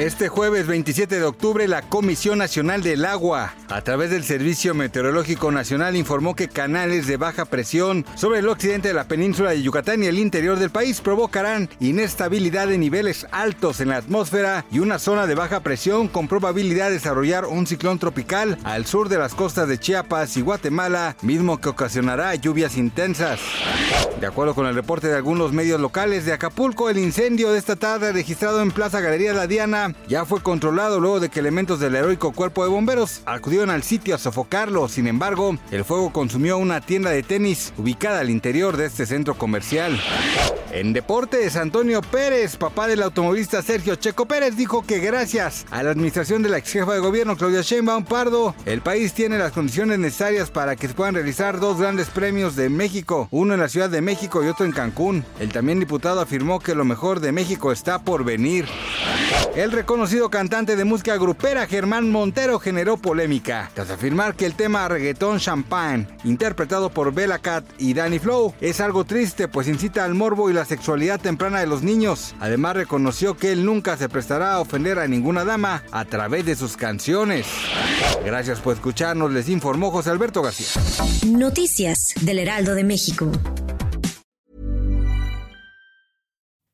Este jueves 27 de octubre, la Comisión Nacional del Agua, a través del Servicio Meteorológico Nacional, informó que canales de baja presión sobre el occidente de la península de Yucatán y el interior del país provocarán inestabilidad de niveles altos en la atmósfera y una zona de baja presión con probabilidad de desarrollar un ciclón tropical al sur de las costas de Chiapas y Guatemala, mismo que ocasionará lluvias intensas. De acuerdo con el reporte de algunos medios locales de Acapulco, el incendio de esta tarde registrado en Plaza Galería La Diana ya fue controlado luego de que elementos del heroico cuerpo de bomberos acudieron al sitio a sofocarlo. Sin embargo, el fuego consumió una tienda de tenis ubicada al interior de este centro comercial. En deportes, Antonio Pérez, papá del automovilista Sergio Checo Pérez, dijo que gracias a la administración de la ex jefa de gobierno Claudia Sheinbaum Pardo, el país tiene las condiciones necesarias para que se puedan realizar dos grandes premios de México, uno en la Ciudad de México y otro en Cancún. El también diputado afirmó que lo mejor de México está por venir. El reconocido cantante de música grupera Germán Montero generó polémica tras afirmar que el tema reggaetón champagne, interpretado por Bella Cat y Danny Flow, es algo triste pues incita al morbo y la sexualidad temprana de los niños. Además reconoció que él nunca se prestará a ofender a ninguna dama a través de sus canciones. Gracias por escucharnos, les informó José Alberto García. Noticias del Heraldo de México.